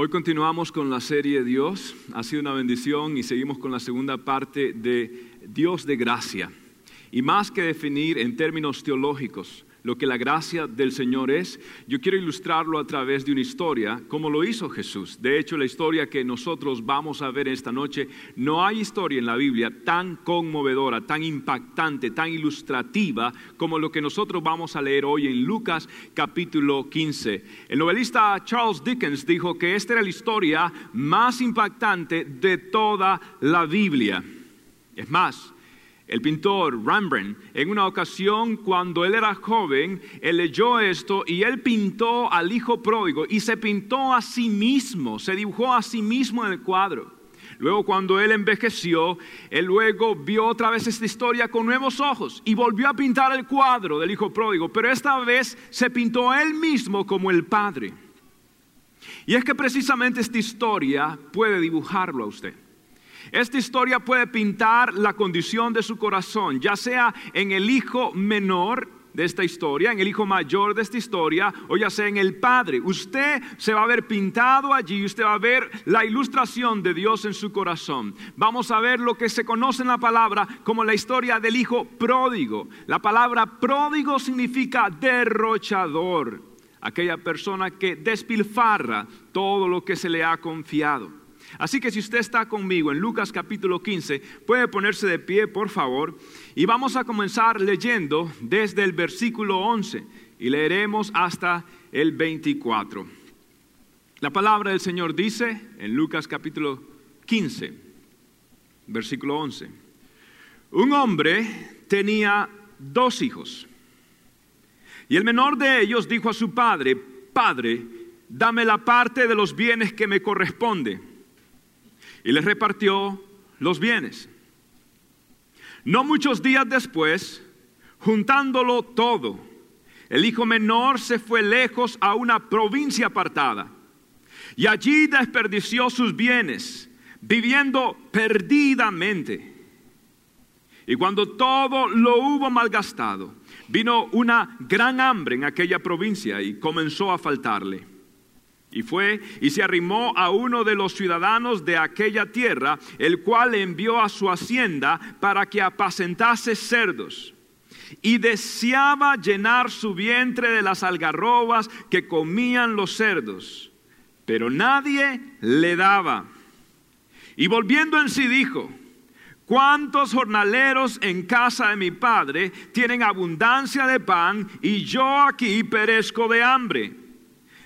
Hoy continuamos con la serie Dios. Ha sido una bendición y seguimos con la segunda parte de Dios de gracia. Y más que definir en términos teológicos lo que la gracia del Señor es, yo quiero ilustrarlo a través de una historia, como lo hizo Jesús. De hecho, la historia que nosotros vamos a ver esta noche, no hay historia en la Biblia tan conmovedora, tan impactante, tan ilustrativa como lo que nosotros vamos a leer hoy en Lucas capítulo 15. El novelista Charles Dickens dijo que esta era la historia más impactante de toda la Biblia. Es más, el pintor Rembrandt, en una ocasión cuando él era joven, él leyó esto y él pintó al hijo pródigo y se pintó a sí mismo, se dibujó a sí mismo en el cuadro. Luego cuando él envejeció, él luego vio otra vez esta historia con nuevos ojos y volvió a pintar el cuadro del hijo pródigo, pero esta vez se pintó él mismo como el padre. Y es que precisamente esta historia puede dibujarlo a usted. Esta historia puede pintar la condición de su corazón, ya sea en el hijo menor de esta historia, en el hijo mayor de esta historia, o ya sea en el padre. Usted se va a ver pintado allí, usted va a ver la ilustración de Dios en su corazón. Vamos a ver lo que se conoce en la palabra como la historia del hijo pródigo. La palabra pródigo significa derrochador, aquella persona que despilfarra todo lo que se le ha confiado. Así que si usted está conmigo en Lucas capítulo 15, puede ponerse de pie, por favor, y vamos a comenzar leyendo desde el versículo 11 y leeremos hasta el 24. La palabra del Señor dice en Lucas capítulo 15, versículo 11, un hombre tenía dos hijos y el menor de ellos dijo a su padre, Padre, dame la parte de los bienes que me corresponde y les repartió los bienes. No muchos días después, juntándolo todo, el hijo menor se fue lejos a una provincia apartada y allí desperdició sus bienes, viviendo perdidamente. Y cuando todo lo hubo malgastado, vino una gran hambre en aquella provincia y comenzó a faltarle. Y fue y se arrimó a uno de los ciudadanos de aquella tierra, el cual le envió a su hacienda para que apacentase cerdos. Y deseaba llenar su vientre de las algarrobas que comían los cerdos, pero nadie le daba. Y volviendo en sí dijo, ¿Cuántos jornaleros en casa de mi padre tienen abundancia de pan y yo aquí perezco de hambre?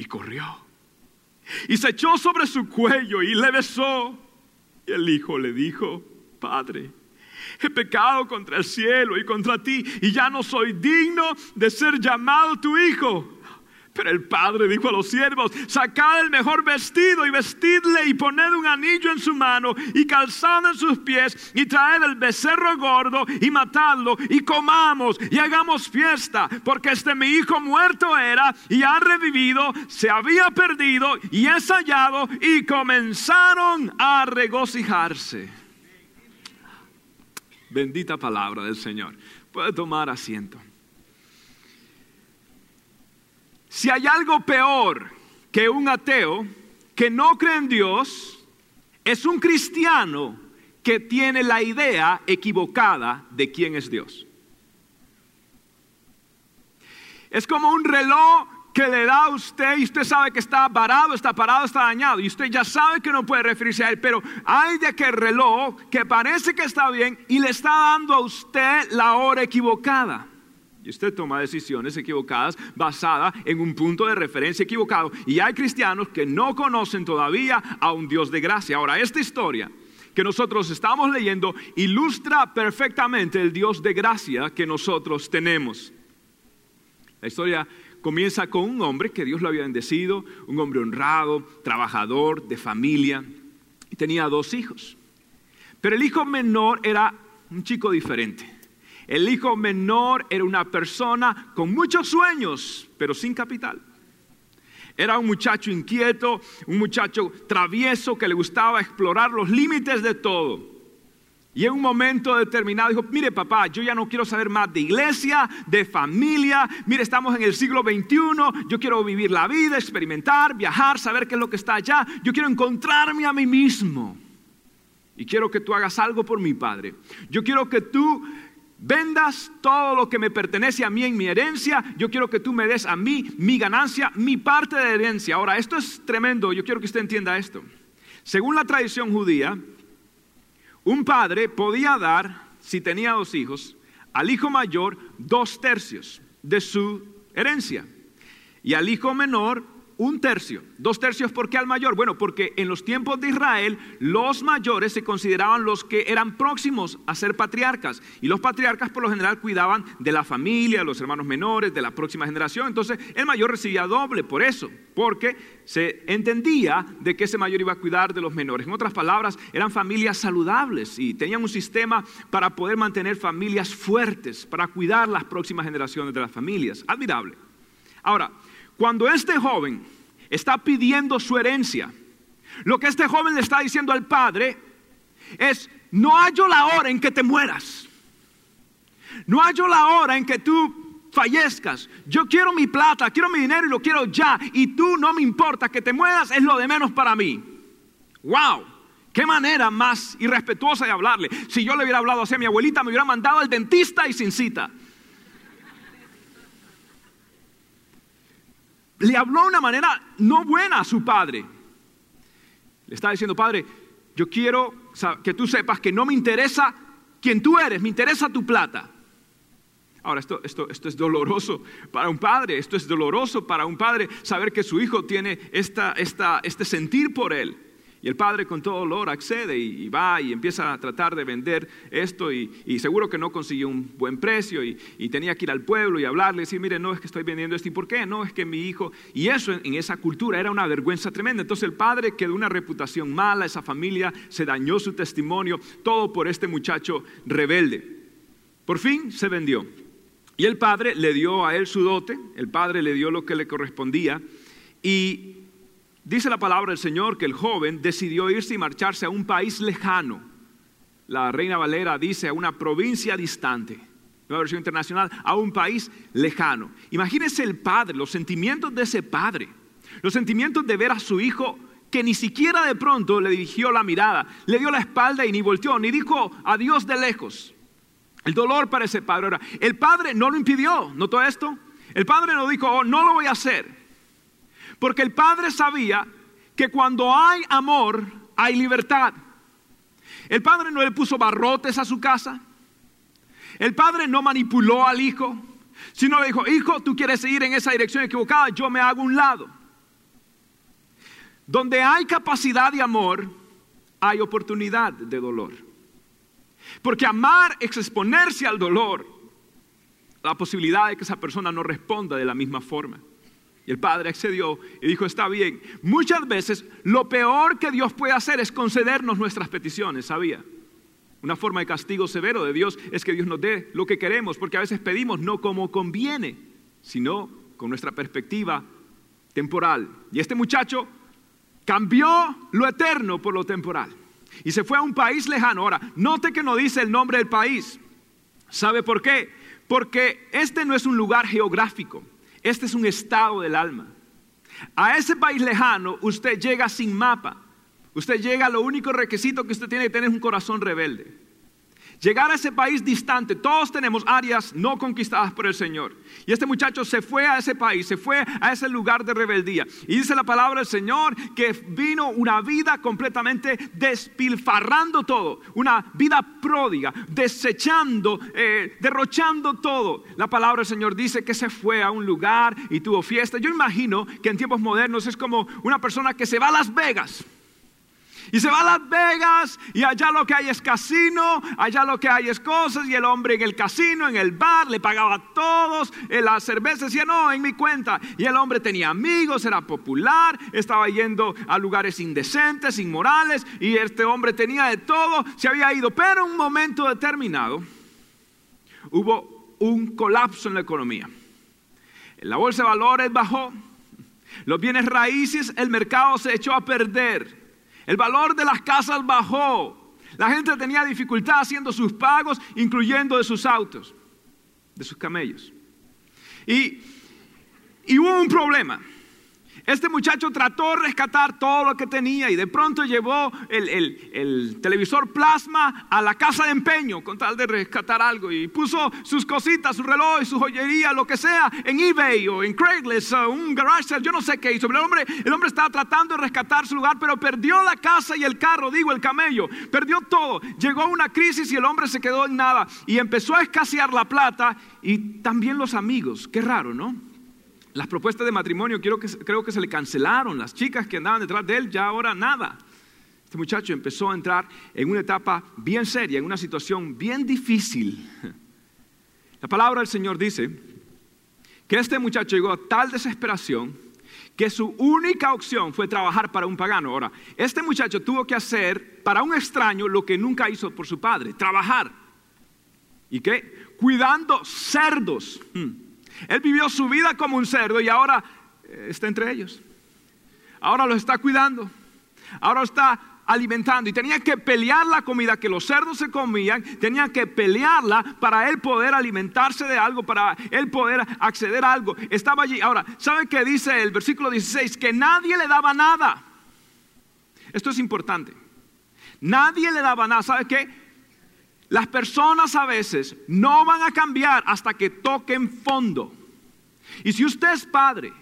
y corrió. Y se echó sobre su cuello y le besó. Y el hijo le dijo, Padre, he pecado contra el cielo y contra ti y ya no soy digno de ser llamado tu hijo. Pero el padre dijo a los siervos, sacad el mejor vestido y vestidle y poned un anillo en su mano y calzado en sus pies y traed el becerro gordo y matadlo y comamos y hagamos fiesta, porque este mi hijo muerto era y ha revivido, se había perdido y es hallado y comenzaron a regocijarse. Bendita palabra del Señor. Puede tomar asiento. Si hay algo peor que un ateo que no cree en Dios, es un cristiano que tiene la idea equivocada de quién es Dios. Es como un reloj que le da a usted y usted sabe que está parado, está parado, está dañado y usted ya sabe que no puede referirse a él, pero hay de aquel reloj que parece que está bien y le está dando a usted la hora equivocada. Y usted toma decisiones equivocadas basadas en un punto de referencia equivocado. Y hay cristianos que no conocen todavía a un Dios de gracia. Ahora, esta historia que nosotros estamos leyendo ilustra perfectamente el Dios de gracia que nosotros tenemos. La historia comienza con un hombre que Dios lo había bendecido, un hombre honrado, trabajador, de familia, y tenía dos hijos. Pero el hijo menor era un chico diferente. El hijo menor era una persona con muchos sueños, pero sin capital. Era un muchacho inquieto, un muchacho travieso que le gustaba explorar los límites de todo. Y en un momento determinado dijo, mire papá, yo ya no quiero saber más de iglesia, de familia, mire, estamos en el siglo XXI, yo quiero vivir la vida, experimentar, viajar, saber qué es lo que está allá, yo quiero encontrarme a mí mismo. Y quiero que tú hagas algo por mi padre. Yo quiero que tú vendas todo lo que me pertenece a mí en mi herencia, yo quiero que tú me des a mí mi ganancia, mi parte de herencia. Ahora, esto es tremendo, yo quiero que usted entienda esto. Según la tradición judía, un padre podía dar, si tenía dos hijos, al hijo mayor dos tercios de su herencia y al hijo menor un tercio. Dos tercios, ¿por qué al mayor? Bueno, porque en los tiempos de Israel los mayores se consideraban los que eran próximos a ser patriarcas. Y los patriarcas por lo general cuidaban de la familia, los hermanos menores, de la próxima generación. Entonces el mayor recibía doble por eso, porque se entendía de que ese mayor iba a cuidar de los menores. En otras palabras, eran familias saludables y tenían un sistema para poder mantener familias fuertes, para cuidar las próximas generaciones de las familias. Admirable. Ahora, cuando este joven está pidiendo su herencia, lo que este joven le está diciendo al padre es, no hallo la hora en que te mueras. No hallo la hora en que tú fallezcas. Yo quiero mi plata, quiero mi dinero y lo quiero ya. Y tú no me importa que te mueras, es lo de menos para mí. ¡Wow! Qué manera más irrespetuosa de hablarle. Si yo le hubiera hablado así a mi abuelita, me hubiera mandado al dentista y sin cita. Le habló de una manera no buena a su padre. Le estaba diciendo, padre, yo quiero que tú sepas que no me interesa quién tú eres, me interesa tu plata. Ahora, esto, esto, esto es doloroso para un padre, esto es doloroso para un padre saber que su hijo tiene esta, esta, este sentir por él. Y el padre con todo dolor accede y, va y empieza a tratar de vender esto y, seguro que no consiguió un buen precio y, tenía que ir al pueblo y hablarle y decir, mire, no es que estoy vendiendo esto y por qué, no es que mi hijo, y eso en, en esa cultura era una vergüenza tremenda. Entonces el padre quedó una reputación mala, esa familia se dañó su testimonio, todo por este muchacho rebelde. Por fin se vendió. Y el padre le dio a él su dote, el padre le dio lo que le correspondía y Dice la palabra del Señor que el joven decidió irse y marcharse a un país lejano. La Reina Valera dice a una provincia distante. Nueva versión internacional, a un país lejano. Imagínese el padre, los sentimientos de ese padre. Los sentimientos de ver a su hijo que ni siquiera de pronto le dirigió la mirada, le dio la espalda y ni volteó, ni dijo adiós de lejos. El dolor para ese padre. Ahora, el padre no lo impidió, ¿notó esto? El padre no dijo, oh, no lo voy a hacer. Porque el padre sabía que cuando hay amor, hay libertad. El padre no le puso barrotes a su casa. El padre no manipuló al hijo, sino le dijo, hijo, tú quieres seguir en esa dirección equivocada, yo me hago un lado. Donde hay capacidad de amor, hay oportunidad de dolor. Porque amar es exponerse al dolor, la posibilidad de que esa persona no responda de la misma forma. Y el padre accedió y dijo, está bien. Muchas veces lo peor que Dios puede hacer es concedernos nuestras peticiones, ¿sabía? Una forma de castigo severo de Dios es que Dios nos dé lo que queremos, porque a veces pedimos no como conviene, sino con nuestra perspectiva temporal. Y este muchacho cambió lo eterno por lo temporal y se fue a un país lejano. Ahora, note que no dice el nombre del país. ¿Sabe por qué? Porque este no es un lugar geográfico. Este es un estado del alma. A ese país lejano usted llega sin mapa. Usted llega, lo único requisito que usted tiene que tener es un corazón rebelde. Llegar a ese país distante, todos tenemos áreas no conquistadas por el Señor. Y este muchacho se fue a ese país, se fue a ese lugar de rebeldía. Y dice la palabra del Señor que vino una vida completamente despilfarrando todo, una vida pródiga, desechando, eh, derrochando todo. La palabra del Señor dice que se fue a un lugar y tuvo fiesta. Yo imagino que en tiempos modernos es como una persona que se va a Las Vegas Y se va a Las Vegas y allá lo que hay es casino, allá lo que hay es cosas y el hombre en el casino, en el bar, le pagaba a todos, la cerveza decía, no, en mi cuenta. Y el hombre tenía amigos, era popular, estaba yendo a lugares indecentes, inmorales y este hombre tenía de todo, se había ido. Pero en un momento determinado hubo un colapso en la economía. La bolsa de valores bajó, los bienes raíces, el mercado se echó a perder. El valor de las casas bajó. La gente tenía dificultad haciendo sus pagos, incluyendo de sus autos, de sus camellos. Y, y hubo un problema. Este muchacho trató de rescatar todo lo que tenía y de pronto llevó el, televisor plasma a la casa de empeño con tal de rescatar algo y puso sus cositas, su reloj, su joyería, lo que sea, en eBay o en Craigslist, un garage sale, yo no sé qué hizo. Pero el hombre, el hombre estaba tratando de rescatar su lugar, pero perdió la casa y el carro, digo, el camello, perdió todo. Llegó una crisis y el hombre se quedó en nada y empezó a escasear la plata y también los amigos. Qué raro, ¿no? Las propuestas de matrimonio creo que, se le cancelaron. Las chicas que andaban detrás de él ya ahora nada. Este muchacho empezó a entrar en una etapa bien seria, en una situación bien difícil. La palabra del Señor dice que este muchacho llegó a tal desesperación que su única opción fue trabajar para un pagano. Ahora, este muchacho tuvo que hacer para un extraño lo que nunca hizo por su padre, trabajar. ¿Y qué? Cuidando cerdos. Hmm. Él vivió su vida como un cerdo y ahora eh, está entre ellos. Ahora lo está cuidando. Ahora está alimentando y tenía que pelear la comida que los cerdos se comían, tenía que pelearla para él poder alimentarse de algo, para él poder acceder a algo. Estaba allí. Ahora, ¿sabe qué dice el versículo 16? Que nadie le daba nada. Esto es importante. Nadie le daba nada. ¿Sabe qué? Las personas a veces no van a cambiar hasta que toquen fondo. Y si usted es padre,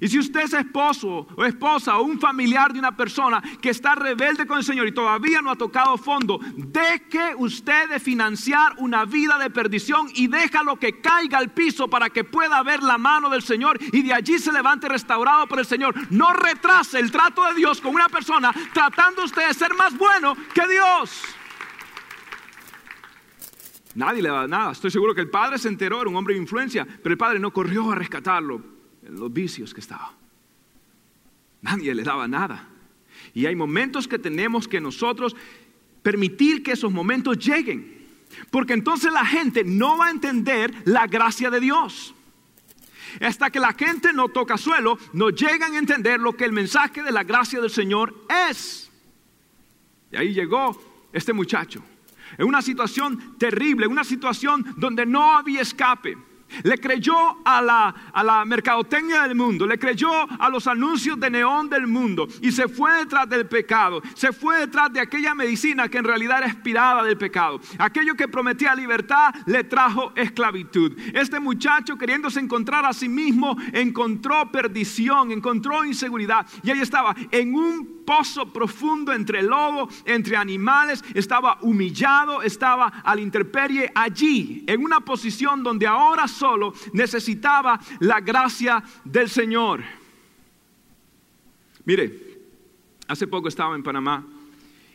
y si usted es esposo o esposa o un familiar de una persona que está rebelde con el Señor y todavía no ha tocado fondo, deje usted de financiar una vida de perdición y déjalo que caiga al piso para que pueda ver la mano del Señor y de allí se levante restaurado por el Señor. No retrase el trato de Dios con una persona tratando usted de ser más bueno que Dios. Nadie le da nada. Estoy seguro que el padre se enteró, era un hombre de influencia, pero el padre no corrió a rescatarlo en los vicios que estaba. Nadie le daba nada. Y hay momentos que tenemos que nosotros permitir que esos momentos lleguen. Porque entonces la gente no va a entender la gracia de Dios. Hasta que la gente no toca suelo, no llegan a entender lo que el mensaje de la gracia del Señor es. Y ahí llegó este muchacho en una situación terrible, en una situación donde no había escape. Le creyó a la, a la mercadotecnia del mundo, le creyó a los anuncios de neón del mundo y se fue detrás del pecado, se fue detrás de aquella medicina que en realidad era expirada del pecado. Aquello que prometía libertad le trajo esclavitud. Este muchacho queriéndose encontrar a sí mismo encontró perdición, encontró inseguridad y ahí estaba en un pozo profundo entre lobo, entre animales, estaba humillado, estaba a la intemperie allí, en una posición donde ahora solo necesitaba la gracia del Señor. Mire, hace poco estaba en Panamá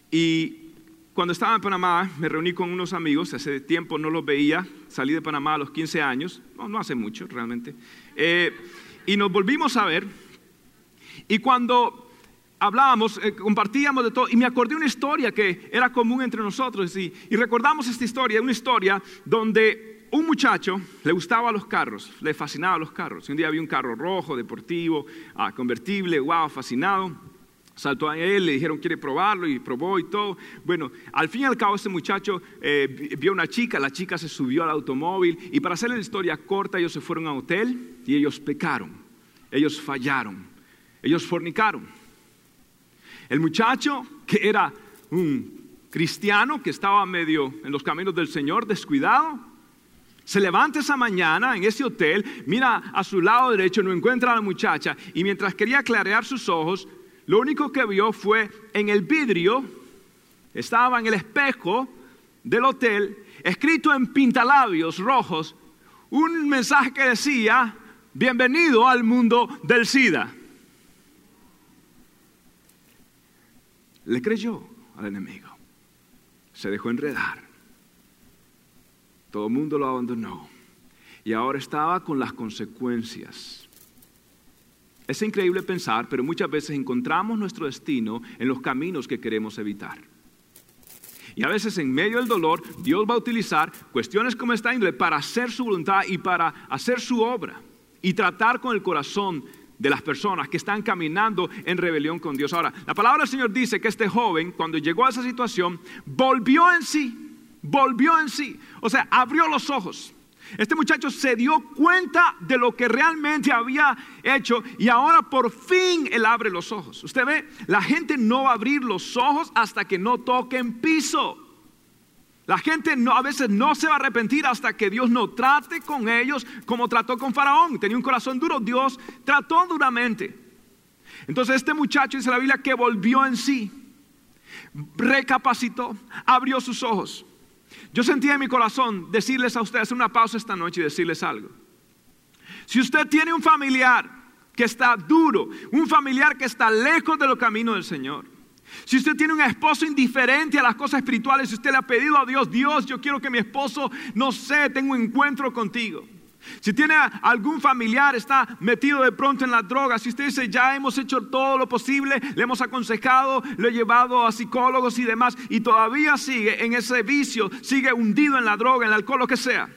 y cuando estaba en Panamá me reuní con unos amigos, hace tiempo no los veía, salí de Panamá a los 15 años, no, hace mucho realmente, eh, y nos volvimos a ver. Y cuando hablábamos, eh, compartíamos de todo, y me acordé una historia que era común entre nosotros, y, recordamos esta historia, una historia donde un muchacho le gustaba los carros, le fascinaba los carros. Un día había un carro rojo, deportivo, ah, convertible, wow, fascinado. Saltó a él, le dijeron, quiere probarlo, y probó y todo. Bueno, al fin y al cabo, este muchacho eh, vio una chica, la chica se subió al automóvil, y para hacerle la historia corta, ellos se fueron a un hotel y ellos pecaron, ellos fallaron, ellos fornicaron. El muchacho, que era un cristiano, que estaba medio en los caminos del Señor, descuidado, se levanta esa mañana en ese hotel, mira a su lado derecho, no encuentra a la muchacha y mientras quería clarear sus ojos, lo único que vio fue en el vidrio, estaba en el espejo del hotel, escrito en pintalabios rojos, un mensaje que decía, bienvenido al mundo del SIDA. Le creyó al enemigo. Se dejó enredar. Todo el mundo lo abandonó. Y ahora estaba con las consecuencias. Es increíble pensar, pero muchas veces encontramos nuestro destino en los caminos que queremos evitar. Y a veces en medio del dolor, Dios va a utilizar cuestiones como esta índole para hacer su voluntad y para hacer su obra y tratar con el corazón de las personas que están caminando en rebelión con Dios. Ahora, la palabra del Señor dice que este joven, cuando llegó a esa situación, volvió en sí, volvió en sí, o sea, abrió los ojos. Este muchacho se dio cuenta de lo que realmente había hecho y ahora por fin él abre los ojos. Usted ve, la gente no va a abrir los ojos hasta que no toquen piso. La gente a veces no se va a arrepentir hasta que Dios no trate con ellos como trató con Faraón. Tenía un corazón duro, Dios trató duramente. Entonces este muchacho dice la Biblia que volvió en sí, recapacitó, abrió sus ojos. Yo sentía en mi corazón decirles a ustedes, hacer una pausa esta noche y decirles algo. Si usted tiene un familiar que está duro, un familiar que está lejos de los caminos del Señor, si usted tiene un esposo indiferente a las cosas espirituales, si usted le ha pedido a Dios, Dios, yo quiero que mi esposo, no sé, tenga un encuentro contigo. Si tiene algún familiar, está metido de pronto en la droga, si usted dice, ya hemos hecho todo lo posible, le hemos aconsejado, lo he llevado a psicólogos y demás, y todavía sigue en ese vicio, sigue hundido en la droga, en el alcohol, lo que sea.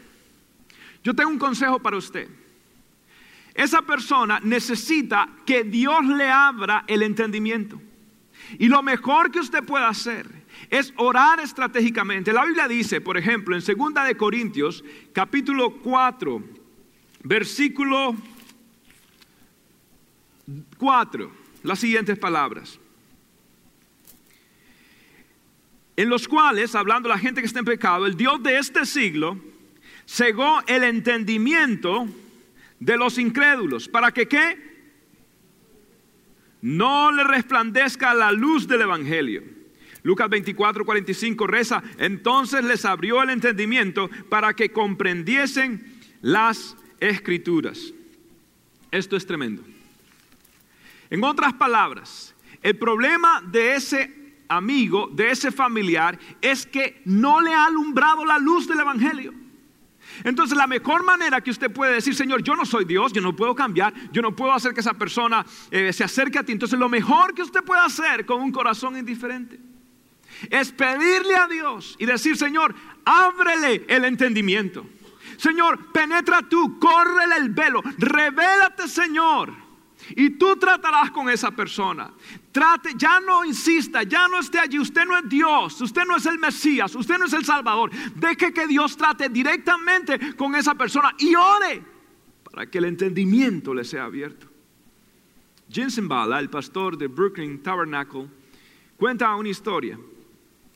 Yo tengo un consejo para usted. Esa persona necesita que Dios le abra el entendimiento. Y lo mejor que usted puede hacer es orar estratégicamente. La Biblia dice, por ejemplo, en 2 de Corintios, capítulo 4, versículo 4, las siguientes palabras. En los cuales, hablando la gente que está en pecado, el Dios de este siglo cegó el entendimiento de los incrédulos. ¿Para que qué? No le resplandezca la luz del Evangelio. Lucas 24, 45 reza, entonces les abrió el entendimiento para que comprendiesen las escrituras. Esto es tremendo. En otras palabras, el problema de ese amigo, de ese familiar, es que no le ha alumbrado la luz del Evangelio. Entonces la mejor manera que usted puede decir, Señor, yo no soy Dios, yo no puedo cambiar, yo no puedo hacer que esa persona eh, se acerque a ti. Entonces lo mejor que usted puede hacer con un corazón indiferente es pedirle a Dios y decir, Señor, ábrele el entendimiento. Señor, penetra tú, córrele el velo, revélate, Señor. Y tú tratarás con esa persona. Trate, ya no insista, ya no esté allí. Usted no es Dios, usted no es el Mesías, usted no es el Salvador. Deje que Dios trate directamente con esa persona y ore para que el entendimiento le sea abierto. Jensen Bala, el pastor de Brooklyn Tabernacle, cuenta una historia.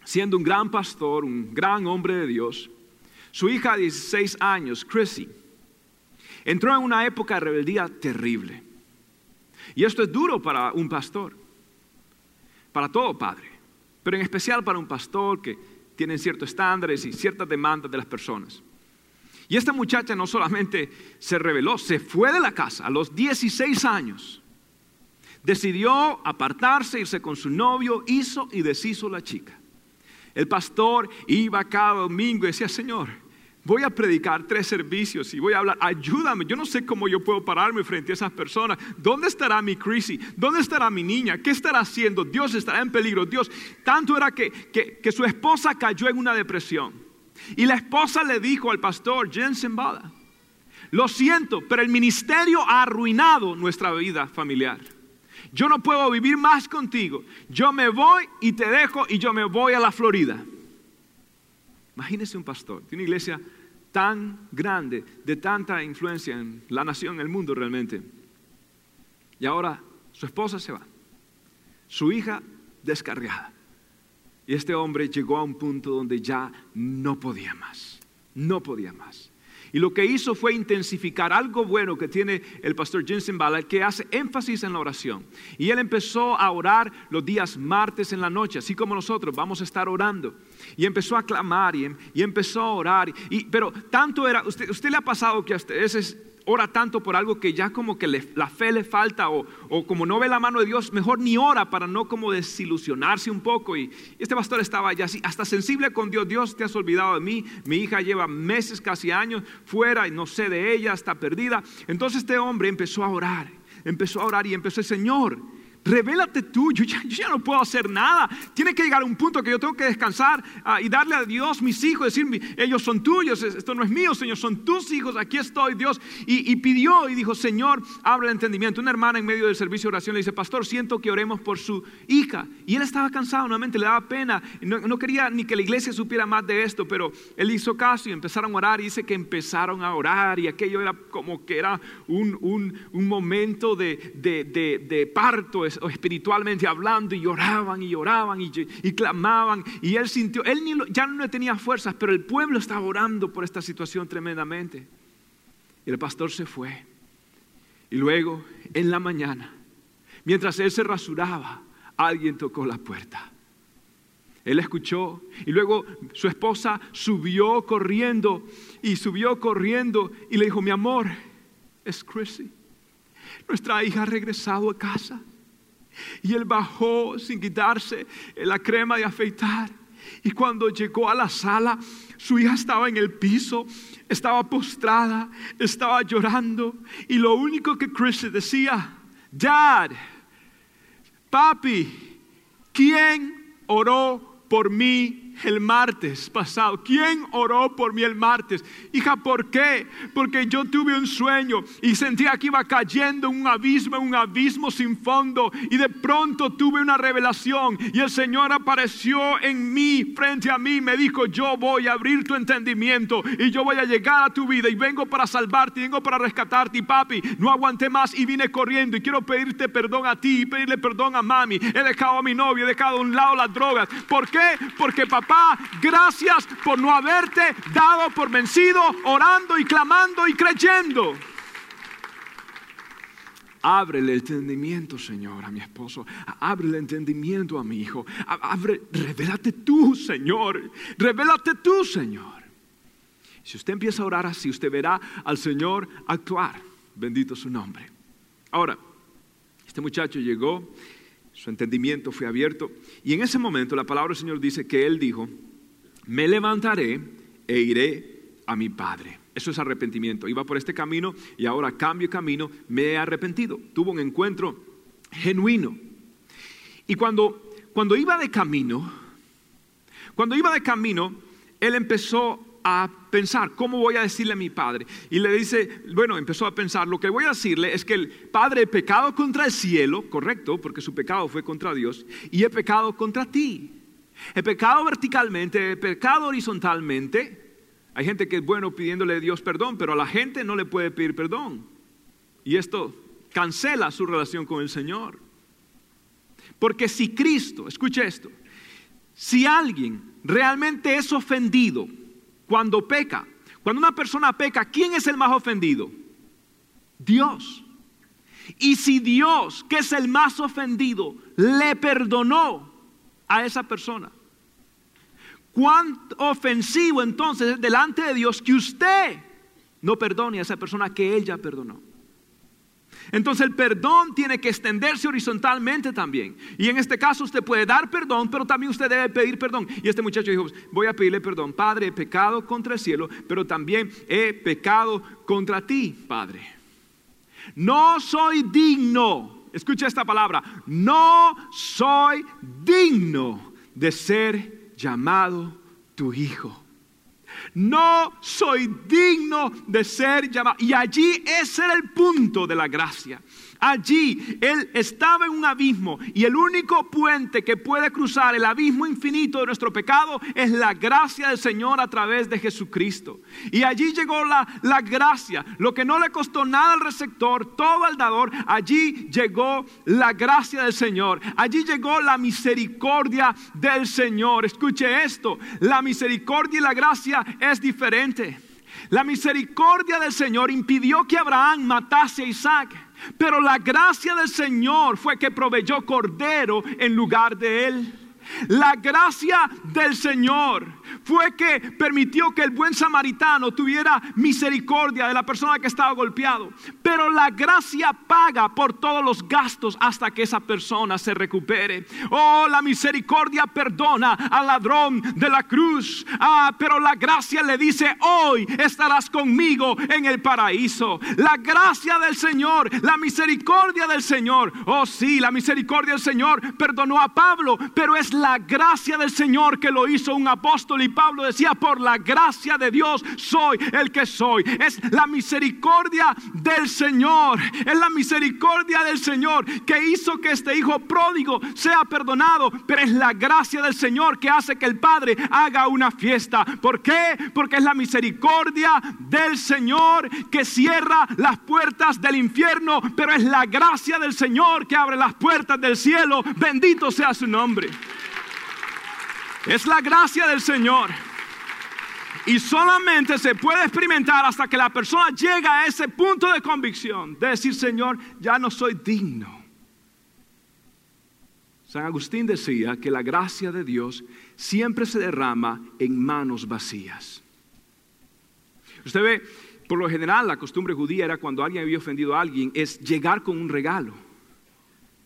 Siendo un gran pastor, un gran hombre de Dios, su hija de 16 años, Chrissy, entró en una época de rebeldía terrible. Y esto es duro para un pastor, para todo padre, pero en especial para un pastor que tiene ciertos estándares y ciertas demandas de las personas. Y esta muchacha no solamente se rebeló, se fue de la casa a los 16 años. Decidió apartarse, irse con su novio, hizo y deshizo la chica. El pastor iba cada domingo y decía, Señor, voy a predicar tres servicios y voy a hablar, ayúdame, yo no sé cómo yo puedo pararme frente a esas personas. ¿Dónde estará mi crisis? ¿Dónde estará mi niña? ¿Qué estará haciendo? Dios estará en peligro. Dios, tanto era que, que, su esposa cayó en una depresión. Y la esposa le dijo al pastor Jensen Bada, lo siento, pero el ministerio ha arruinado nuestra vida familiar. Yo no puedo vivir más contigo. Yo me voy y te dejo y yo me voy a la Florida. Imagínese un pastor de una iglesia tan grande, de tanta influencia en la nación, en el mundo realmente. Y ahora su esposa se va, su hija descarriada. Y este hombre llegó a un punto donde ya no podía más, no podía más. Y lo que hizo fue intensificar algo bueno que tiene el pastor Jensen Ballard, que hace énfasis en la oración. Y él empezó a orar los días martes en la noche, así como nosotros vamos a estar orando. Y empezó a clamar y, em, empezó a orar. Y, pero tanto era, usted, usted le ha pasado que a veces ora tanto por algo que ya como que la fe le falta o, o, como no ve la mano de Dios, mejor ni ora para no como desilusionarse un poco. Y este pastor estaba ya así, hasta sensible con Dios, Dios te has olvidado de mí, mi hija lleva meses, casi años fuera y no sé de ella, está perdida. Entonces este hombre empezó a orar, empezó a orar y empezó, Señor, Revélate tú, yo ya, no puedo hacer nada. Tiene que llegar a un punto que yo tengo que descansar ah, y darle a Dios mis hijos, decir, ellos son tuyos, esto no es mío, Señor, son tus hijos, aquí estoy, Dios. Y, pidió y dijo, Señor, abre el entendimiento. Una hermana en medio del servicio de oración le dice, Pastor, siento que oremos por su hija. Y él estaba cansado, nuevamente le daba pena, no, quería ni que la iglesia supiera más de esto, pero él hizo caso y empezaron a orar y dice que empezaron a orar y aquello era como que era un, un, un momento de, de, de, de parto o espiritualmente hablando y lloraban y lloraban y, clamaban y él sintió, él ya no tenía fuerzas, pero el pueblo estaba orando por esta situación tremendamente. Y el pastor se fue. Y luego, en la mañana, mientras él se rasuraba, alguien tocó la puerta. Él escuchó y luego su esposa subió corriendo y subió corriendo y le dijo, mi amor, es Chrissy. Nuestra hija ha regresado a casa. Y él bajó sin quitarse la crema de afeitar. Y cuando llegó a la sala, su hija estaba en el piso, estaba postrada, estaba llorando. Y lo único que Chris decía, Dad, papi, ¿quién oró por mí el martes pasado. ¿Quién oró por mí el martes? Hija, ¿por qué? Porque yo tuve un sueño y sentía que iba cayendo en un abismo, en un abismo sin fondo. Y de pronto tuve una revelación y el Señor apareció en mí, frente a mí, me dijo, yo voy a abrir tu entendimiento y yo voy a llegar a tu vida y vengo para salvarte, y vengo para rescatarte. Y papi, no aguanté más y vine corriendo y quiero pedirte perdón a ti y pedirle perdón a mami. He dejado a mi novio, he dejado a un lado las drogas. ¿Por qué? Porque papá gracias por no haberte dado por vencido, orando y clamando y creyendo. Abre el entendimiento, Señor, a mi esposo. Abre el entendimiento a mi hijo. Abre, revélate tú, Señor. Revélate tú, Señor. Si usted empieza a orar así, usted verá al Señor actuar. Bendito su nombre. Ahora, este muchacho llegó su entendimiento fue abierto. Y en ese momento la palabra del Señor dice que Él dijo, me levantaré e iré a mi Padre. Eso es arrepentimiento. Iba por este camino y ahora cambio camino, me he arrepentido. Tuvo un encuentro genuino. Y cuando, cuando iba de camino, cuando iba de camino, Él empezó a pensar, ¿cómo voy a decirle a mi padre? Y le dice, bueno, empezó a pensar, lo que voy a decirle es que el padre he pecado contra el cielo, correcto, porque su pecado fue contra Dios, y he pecado contra ti. He pecado verticalmente, he pecado horizontalmente. Hay gente que es bueno pidiéndole a Dios perdón, pero a la gente no le puede pedir perdón. Y esto cancela su relación con el Señor. Porque si Cristo, escuche esto, si alguien realmente es ofendido, cuando peca. Cuando una persona peca, ¿quién es el más ofendido? Dios. Y si Dios, que es el más ofendido, le perdonó a esa persona, cuán ofensivo entonces es delante de Dios que usted no perdone a esa persona que Él ya perdonó. Entonces el perdón tiene que extenderse horizontalmente también. Y en este caso usted puede dar perdón, pero también usted debe pedir perdón. Y este muchacho dijo, voy a pedirle perdón. Padre, he pecado contra el cielo, pero también he pecado contra ti, Padre. No soy digno, escucha esta palabra, no soy digno de ser llamado tu hijo. No soy digno de ser llamado. Y allí ese era el punto de la gracia. Allí él estaba en un abismo y el único puente que puede cruzar el abismo infinito de nuestro pecado es la gracia del Señor a través de Jesucristo. Y allí llegó la, la gracia, lo que no le costó nada al receptor, todo al dador, allí llegó la gracia del Señor, allí llegó la misericordia del Señor. Escuche esto, la misericordia y la gracia es diferente. La misericordia del Señor impidió que Abraham matase a Isaac. Pero la gracia del Señor fue que proveyó cordero en lugar de él. La gracia del Señor fue que permitió que el buen samaritano tuviera misericordia de la persona que estaba golpeado. Pero la gracia paga por todos los gastos hasta que esa persona se recupere. Oh, la misericordia perdona al ladrón de la cruz. Ah, pero la gracia le dice, hoy estarás conmigo en el paraíso. La gracia del Señor, la misericordia del Señor. Oh, sí, la misericordia del Señor perdonó a Pablo, pero es la gracia del Señor que lo hizo un apóstol. Y Pablo decía, por la gracia de Dios soy el que soy. Es la misericordia del Señor. Es la misericordia del Señor que hizo que este hijo pródigo sea perdonado. Pero es la gracia del Señor que hace que el Padre haga una fiesta. ¿Por qué? Porque es la misericordia del Señor que cierra las puertas del infierno. Pero es la gracia del Señor que abre las puertas del cielo. Bendito sea su nombre. Es la gracia del Señor. Y solamente se puede experimentar hasta que la persona llega a ese punto de convicción, de decir, Señor, ya no soy digno. San Agustín decía que la gracia de Dios siempre se derrama en manos vacías. Usted ve, por lo general la costumbre judía era cuando alguien había ofendido a alguien, es llegar con un regalo.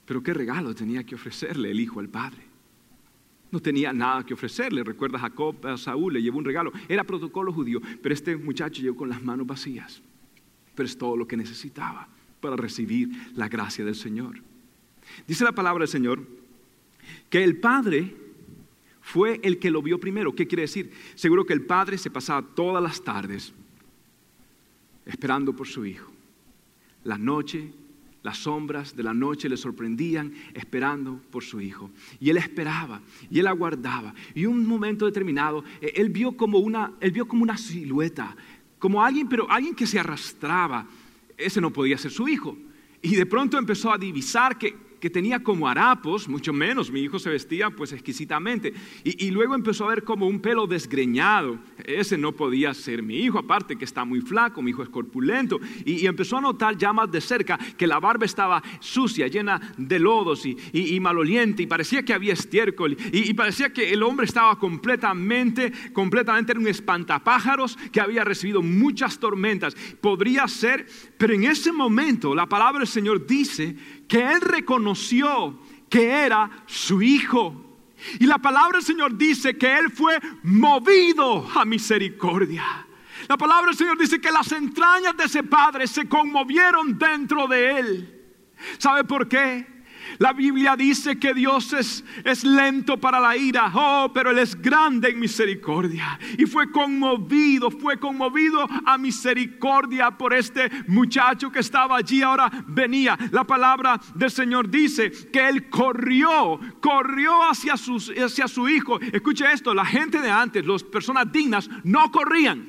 Pero ¿qué regalo tenía que ofrecerle el hijo al padre? No tenía nada que ofrecerle. Recuerda Jacob a Saúl, le llevó un regalo. Era protocolo judío, pero este muchacho llegó con las manos vacías. Pero es todo lo que necesitaba para recibir la gracia del Señor. Dice la palabra del Señor que el Padre fue el que lo vio primero. ¿Qué quiere decir? Seguro que el Padre se pasaba todas las tardes esperando por su Hijo. La noche las sombras de la noche le sorprendían esperando por su hijo. Y él esperaba y él aguardaba. Y un momento determinado, eh, él vio como una, él vio como una silueta, como alguien, pero alguien que se arrastraba. Ese no podía ser su hijo. Y de pronto empezó a divisar que que tenía como harapos, mucho menos mi hijo se vestía pues exquisitamente. Y, luego empezó a ver como un pelo desgreñado. Ese no podía ser mi hijo, aparte que está muy flaco, mi hijo es corpulento. Y, empezó a notar ya más de cerca que la barba estaba sucia, llena de lodos y, maloliente, y parecía que había estiércol. Y, parecía que el hombre estaba completamente, completamente en un espantapájaros que había recibido muchas tormentas. Podría ser, pero en ese momento la palabra del Señor dice que él reconoció que era su hijo. Y la palabra del Señor dice que él fue movido a misericordia. La palabra del Señor dice que las entrañas de ese padre se conmovieron dentro de él. ¿Sabe por qué? La Biblia dice que Dios es, es, lento para la ira, oh, pero Él es grande en misericordia. Y fue conmovido, fue conmovido a misericordia por este muchacho que estaba allí, ahora venía. La palabra del Señor dice que Él corrió, corrió hacia, hacia su hijo. Escuche esto, la gente de antes, las personas dignas, no corrían,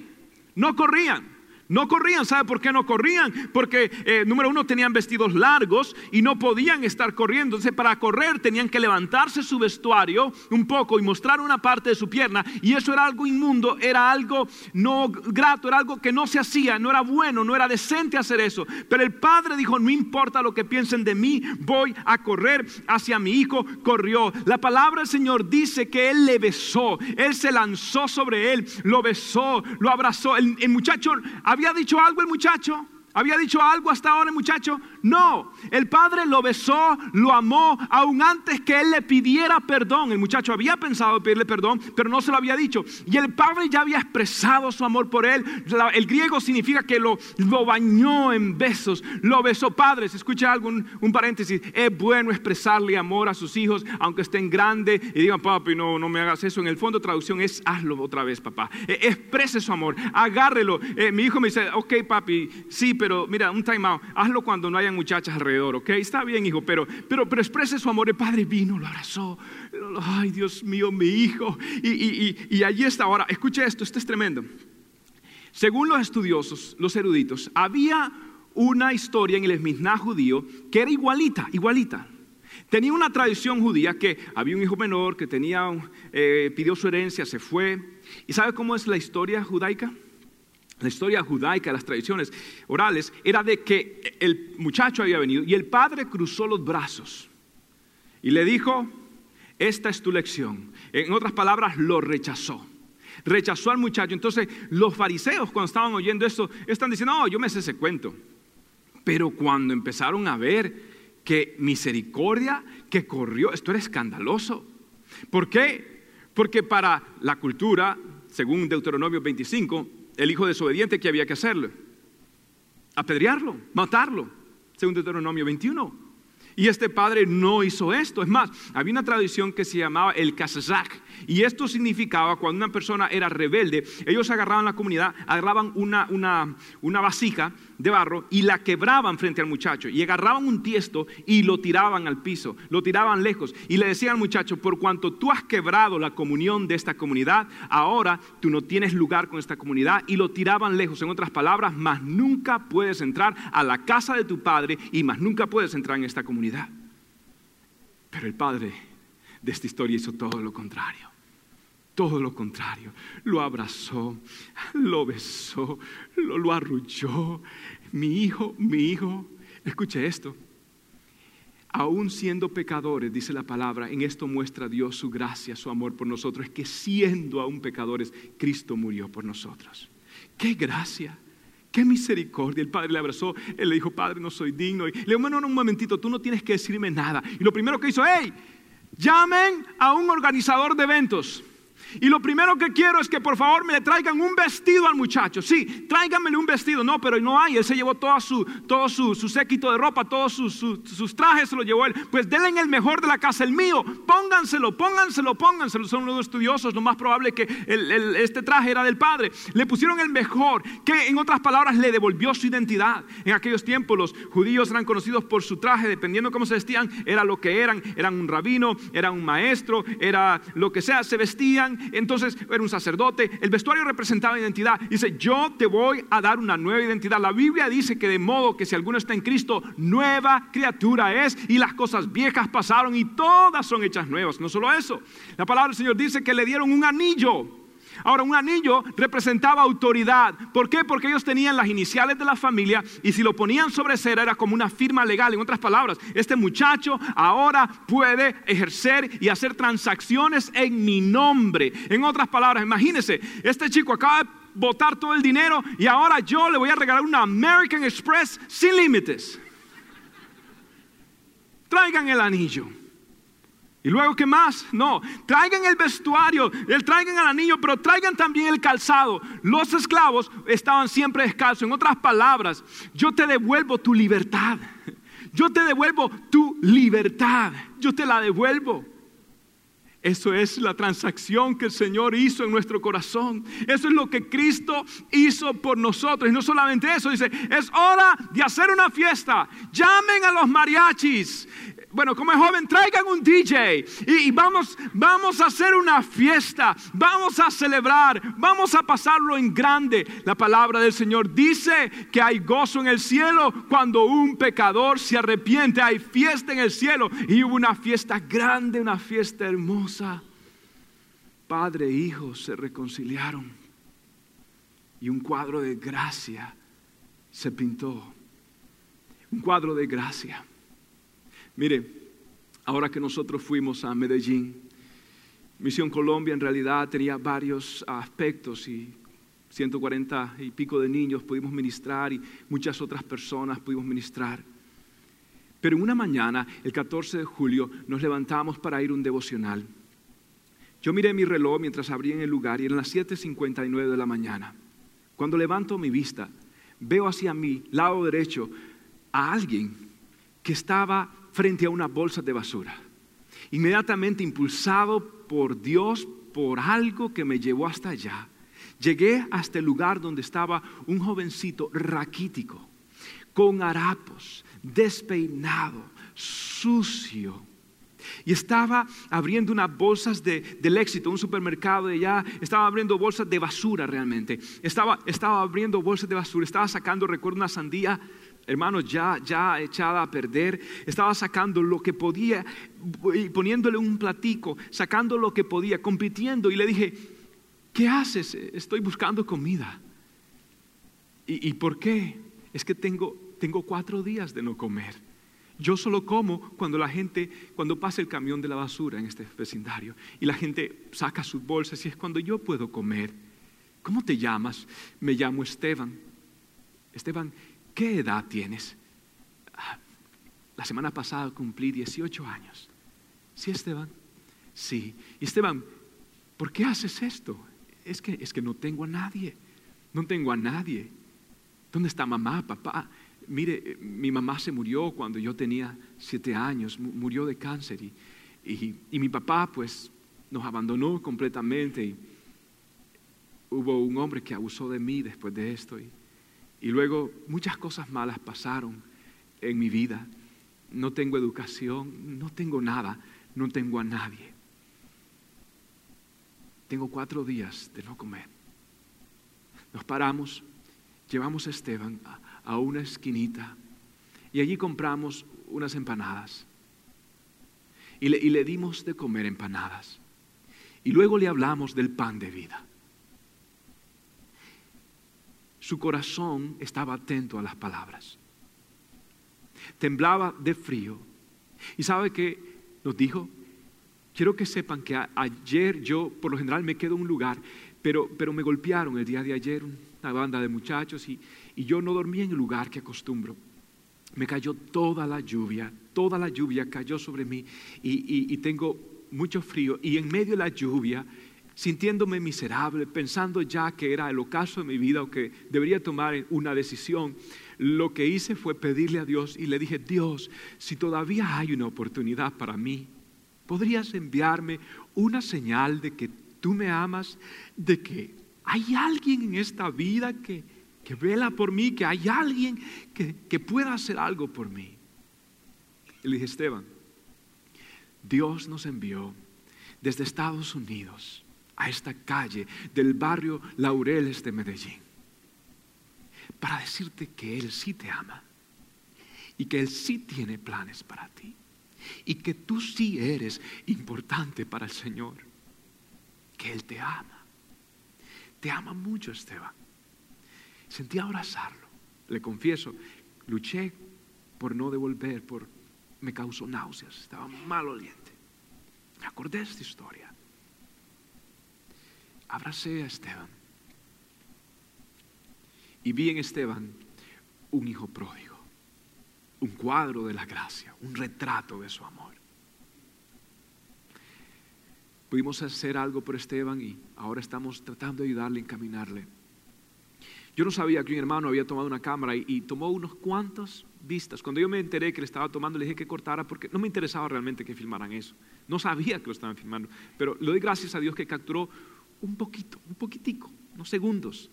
no corrían. No corrían, ¿sabe por qué no corrían? Porque, eh, número uno, tenían vestidos largos y no podían estar corriendo. Entonces, para correr tenían que levantarse su vestuario un poco y mostrar una parte de su pierna. Y eso era algo inmundo, era algo no grato, era algo que no se hacía, no era bueno, no era decente hacer eso. Pero el padre dijo, no importa lo que piensen de mí, voy a correr hacia mi hijo. Corrió. La palabra del Señor dice que él le besó, él se lanzó sobre él, lo besó, lo abrazó. El, el muchacho ¿Había dicho algo el muchacho? ¿Había dicho algo hasta ahora el muchacho? No, el padre lo besó, lo amó, aún antes que él le pidiera perdón. El muchacho había pensado pedirle perdón, pero no se lo había dicho. Y el padre ya había expresado su amor por él. el griego significa que lo, bañó en besos, lo besó. Padres, escucha algo, un, paréntesis. Es bueno expresarle amor a sus hijos, aunque estén grandes y digan, papi, no, no me hagas eso. En el fondo, traducción es hazlo otra vez, papá. E, exprese su amor, agárrelo. Eh, mi hijo me dice, ok, papi, sí, pero mira, un time out, hazlo cuando no muchachas alrededor, ¿ok? Está bien, hijo, pero, pero, pero exprese su amor. El padre vino, lo abrazó. Ay, Dios mío, mi hijo. Y, y, y, allí está. Ahora, escuche esto, esto es tremendo. Según los estudiosos, los eruditos, había una historia en el Esmizná judío que era igualita, igualita. Tenía una tradición judía que había un hijo menor que tenía, eh, pidió su herencia, se fue. ¿Y sabe cómo es la historia judaica? La historia judaica, las tradiciones orales, era de que el muchacho había venido y el padre cruzó los brazos y le dijo, esta es tu lección. En otras palabras, lo rechazó. Rechazó al muchacho. Entonces, los fariseos cuando estaban oyendo esto, están diciendo, no, yo me sé ese cuento. Pero cuando empezaron a ver que misericordia, que corrió, esto era escandaloso. ¿Por qué? Porque para la cultura, según Deuteronomio 25, el hijo desobediente, ¿qué había que hacerle? Apedrearlo, matarlo, según Deuteronomio 21. Y este padre no hizo esto. Es más, había una tradición que se llamaba el kazak. Y esto significaba cuando una persona era rebelde, ellos agarraban la comunidad, agarraban una, una, una vasija de barro y la quebraban frente al muchacho. Y agarraban un tiesto y lo tiraban al piso, lo tiraban lejos. Y le decían al muchacho, por cuanto tú has quebrado la comunión de esta comunidad, ahora tú no tienes lugar con esta comunidad. Y lo tiraban lejos. En otras palabras, más nunca puedes entrar a la casa de tu padre y más nunca puedes entrar en esta comunidad. Pero el padre de esta historia hizo todo lo contrario. Todo lo contrario. Lo abrazó, lo besó, lo, lo arrulló. Mi hijo, mi hijo. Escuche esto. Aún siendo pecadores, dice la palabra, en esto muestra Dios su gracia, su amor por nosotros, es que siendo aún pecadores, Cristo murió por nosotros. ¡Qué gracia! ¡Qué misericordia! El padre le abrazó, él le dijo, Padre, no soy digno. Y le dijo, bueno, no, un momentito, tú no tienes que decirme nada. Y lo primero que hizo, hey, llamen a un organizador de eventos. Y lo primero que quiero es que por favor me le traigan un vestido al muchacho. Sí, tráiganmele un vestido. No, pero no hay. Él se llevó todo su, todo su, séquito de ropa, todos sus, trajes se lo llevó él. Pues denle el mejor de la casa, el mío. Pónganselo, pónganselo, pónganselo. Son los estudiosos. Lo más probable que este traje era del padre. Le pusieron el mejor, que en otras palabras le devolvió su identidad. En aquellos tiempos los judíos eran conocidos por su traje, dependiendo cómo se vestían, era lo que eran. Eran un rabino, era un maestro, era lo que sea. Se vestían entonces era un sacerdote, el vestuario representaba identidad. Dice, yo te voy a dar una nueva identidad. La Biblia dice que de modo que si alguno está en Cristo, nueva criatura es y las cosas viejas pasaron y todas son hechas nuevas. No solo eso, la palabra del Señor dice que le dieron un anillo Ahora, un anillo representaba autoridad. ¿Por qué? Porque ellos tenían las iniciales de la familia y si lo ponían sobre cera era como una firma legal. En otras palabras, este muchacho ahora puede ejercer y hacer transacciones en mi nombre. En otras palabras, imagínense, este chico acaba de botar todo el dinero y ahora yo le voy a regalar una American Express sin límites. Traigan el anillo. Y luego, ¿qué más? No, traigan el vestuario, traigan el anillo, pero traigan también el calzado. Los esclavos estaban siempre descalzos. En otras palabras, yo te devuelvo tu libertad. Yo te devuelvo tu libertad. Yo te la devuelvo. Eso es la transacción que el Señor hizo en nuestro corazón. Eso es lo que Cristo hizo por nosotros. Y no solamente eso, dice, es hora de hacer una fiesta. Llamen a los mariachis bueno, como es joven, traigan un DJ y, vamos, vamos a hacer una fiesta, vamos a celebrar, vamos a pasarlo en grande. La palabra del Señor dice que hay gozo en el cielo cuando un pecador se arrepiente, hay fiesta en el cielo y hubo una fiesta grande, una fiesta hermosa. Padre e hijo se reconciliaron y un cuadro de gracia se pintó. Un cuadro de gracia. Mire, ahora que nosotros fuimos a Medellín, Misión Colombia en realidad tenía varios aspectos y 140 y pico de niños pudimos ministrar y muchas otras personas pudimos ministrar. Pero en una mañana, el 14 de julio, nos levantamos para ir a un devocional. Yo miré mi reloj mientras abría en el lugar y eran las 7.59 de la mañana. Cuando levanto mi vista, veo hacia mi lado derecho a alguien que estaba frente a una bolsa de basura. Inmediatamente impulsado por Dios, por algo que me llevó hasta allá, llegué hasta el lugar donde estaba un jovencito raquítico, con harapos, despeinado, sucio. Y estaba abriendo unas bolsas de, del éxito, un supermercado de allá, estaba abriendo bolsas de basura realmente. Estaba, estaba abriendo bolsas de basura, estaba sacando, recuerdo, una sandía hermanos, ya, ya echada a perder, estaba sacando lo que podía y poniéndole un platico, sacando lo que podía, compitiendo. Y le dije, ¿qué haces? Estoy buscando comida. ¿Y, por qué? Es que tengo, tengo cuatro días de no comer. Yo solo como cuando la gente, cuando pasa el camión de la basura en este vecindario y la gente saca sus bolsas y es cuando yo puedo comer. ¿Cómo te llamas? Me llamo Esteban. Esteban, ¿qué edad tienes? Ah, la semana pasada cumplí 18 años. ¿Sí, Esteban? Sí. Y Esteban, ¿por qué haces esto? Es que, es que no tengo a nadie. No tengo a nadie. ¿Dónde está mamá, papá? Mire, mi mamá se murió cuando yo tenía siete años, murió de cáncer y, mi papá pues nos abandonó completamente y hubo un hombre que abusó de mí después de esto y, y luego muchas cosas malas pasaron en mi vida. No tengo educación, no tengo nada, no tengo a nadie. Tengo cuatro días de no comer. Nos paramos, llevamos a Esteban a una esquinita y allí compramos unas empanadas. Y le, dimos de comer empanadas. Y luego le hablamos del pan de vida. Su corazón estaba atento a las palabras. Temblaba de frío. ¿Y sabe que nos dijo? Quiero que sepan que ayer yo, por lo general, me quedo en un lugar, pero, pero me golpearon el día de ayer una banda de muchachos y, y yo no dormí en el lugar que acostumbro. Me cayó toda la lluvia, toda la lluvia cayó sobre mí y, tengo mucho frío. Y en medio de la lluvia, sintiéndome miserable, pensando ya que era el ocaso de mi vida o que debería tomar una decisión, lo que hice fue pedirle a Dios y le dije, Dios, si todavía hay una oportunidad para mí, ¿podrías enviarme una señal de que tú me amas, de que hay alguien en esta vida que que vela por mí, que hay alguien que, pueda hacer algo por mí. Y le dije, Esteban, Dios nos envió desde Estados Unidos a esta calle del barrio Laureles de Medellín para decirte que Él sí te ama y que Él sí tiene planes para ti y que tú sí eres importante para el Señor, que Él te ama. Te ama mucho, Esteban. Sentí abrazarlo. Le confieso, luché por no devolver, por me causó náuseas, estaba mal oliente. Acordé de esta historia. Abracé a Esteban y vi en Esteban un hijo pródigo, un cuadro de la gracia, un retrato de su amor. Pudimos hacer algo por Esteban y ahora estamos tratando de ayudarle, encaminarle yo no sabía que un hermano había tomado una cámara y, tomó unos cuantos vistas. Cuando yo me enteré que le estaba tomando, le dije que cortara porque no me interesaba realmente que filmaran eso. No sabía que lo estaban filmando. Pero le doy gracias a Dios que capturó un poquito, un poquitico, unos segundos.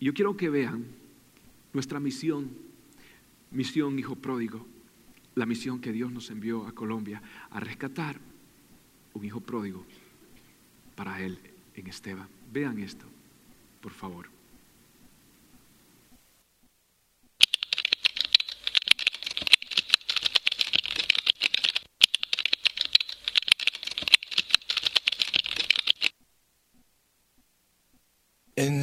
Y yo quiero que vean nuestra misión, misión hijo pródigo, la misión que Dios nos envió a Colombia a rescatar un hijo pródigo para él en Esteban. Vean esto, por favor.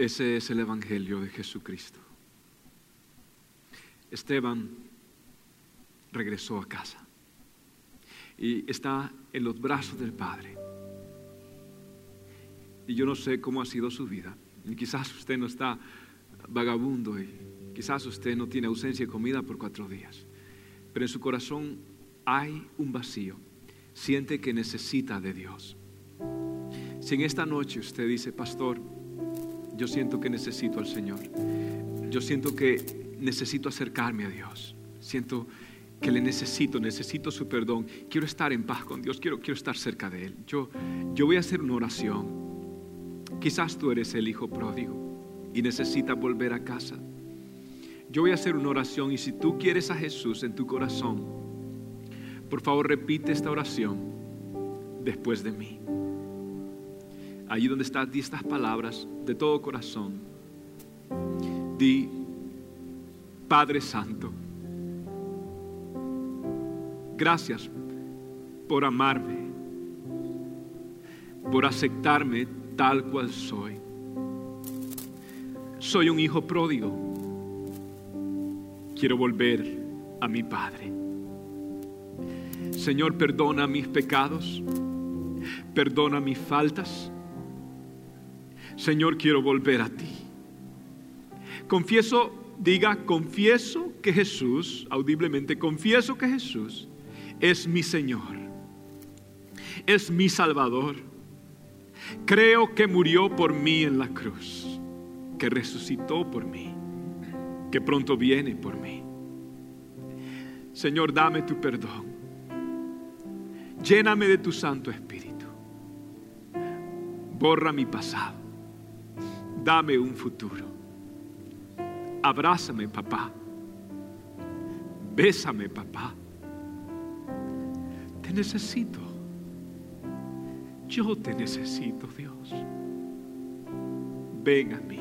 Ese es el Evangelio de Jesucristo. Esteban regresó a casa y está en los brazos del Padre. Y yo no sé cómo ha sido su vida. Y quizás usted no está vagabundo y quizás usted no tiene ausencia de comida por cuatro días. Pero en su corazón hay un vacío. Siente que necesita de Dios. Si en esta noche usted dice, pastor, yo siento que necesito al Señor. Yo siento que necesito acercarme a Dios. Siento que le necesito, necesito su perdón. Quiero estar en paz con Dios, quiero, quiero estar cerca de Él. Yo, yo voy a hacer una oración. Quizás tú eres el hijo pródigo y necesitas volver a casa. Yo voy a hacer una oración y si tú quieres a Jesús en tu corazón, por favor repite esta oración después de mí. Allí donde estás, di estas palabras de todo corazón. Di, Padre Santo, gracias por amarme, por aceptarme tal cual soy. Soy un hijo pródigo. Quiero volver a mi Padre. Señor, perdona mis pecados, perdona mis faltas Señor, quiero volver a ti. Confieso, diga, confieso que Jesús, audiblemente, confieso que Jesús es mi Señor, es mi Salvador. Creo que murió por mí en la cruz, que resucitó por mí, que pronto viene por mí. Señor, dame tu perdón. Lléname de tu Santo Espíritu. Borra mi pasado dame un futuro. Abrázame, papá. Bésame, papá. Te necesito. Yo te necesito, Dios. Ven a mí.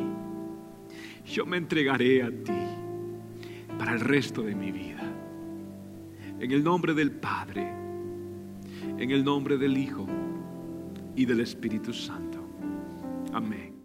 Yo me entregaré a ti para el resto de mi vida. En el nombre del Padre, en el nombre del Hijo y del Espíritu Santo. Amén.